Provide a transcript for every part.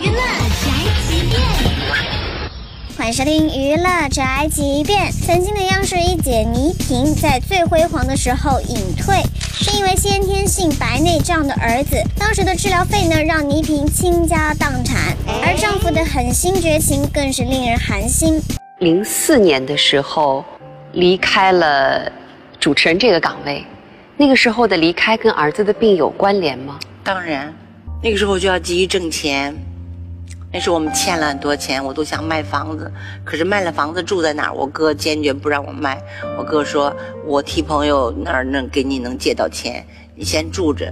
娱乐宅急便，欢迎收听《娱乐宅急便》。曾经的央视一姐倪萍在最辉煌的时候隐退，是因为先天性白内障的儿子。当时的治疗费呢，让倪萍倾家荡产，而丈夫的狠心绝情更是令人寒心。零四年的时候，离开了主持人这个岗位。那个时候的离开跟儿子的病有关联吗？当然，那个时候就要急于挣钱。那时候我们欠了很多钱，我都想卖房子，可是卖了房子住在哪儿？我哥坚决不让我卖。我哥说：“我替朋友那儿能给你能借到钱，你先住着。”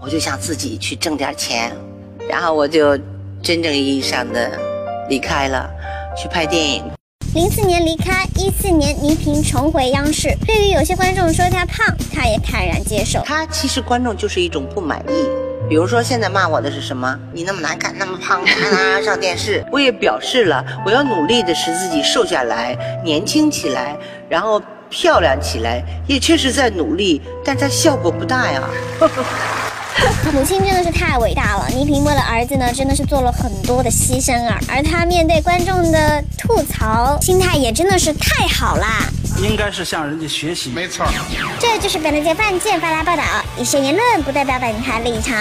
我就想自己去挣点钱，然后我就真正意义上的离开了，去拍电影。零四年离开，一四年倪萍重回央视。对于有些观众说她胖，她也坦然接受。他其实观众就是一种不满意，比如说现在骂我的是什么？你那么难看，那么胖，上电视？我也表示了，我要努力的使自己瘦下来，年轻起来，然后漂亮起来，也确实在努力，但它效果不大呀。母亲真的是太伟大了，倪萍为了儿子呢，真的是做了很多的牺牲啊。而她面对观众的吐槽，心态也真的是太好啦。应该是向人家学习。没错。这就是本台犯贱发来报道，一些言论不代表本台立场。